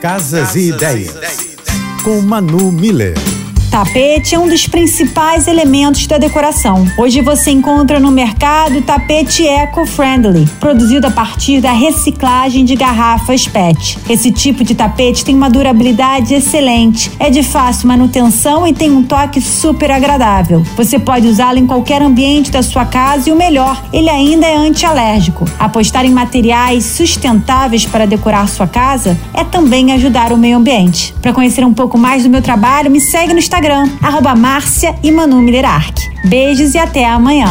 Casas e Ideias. Com Manu Miller. Tapete é um dos principais elementos da decoração. Hoje você encontra no mercado tapete eco-friendly, produzido a partir da reciclagem de garrafas PET. Esse tipo de tapete tem uma durabilidade excelente, é de fácil manutenção e tem um toque super agradável. Você pode usá-lo em qualquer ambiente da sua casa e o melhor, ele ainda é antialérgico. Apostar em materiais sustentáveis para decorar sua casa é também ajudar o meio ambiente. Para conhecer um pouco mais do meu trabalho, me segue no Instagram Instagram, arroba Márcia e Manu Beijos e até amanhã.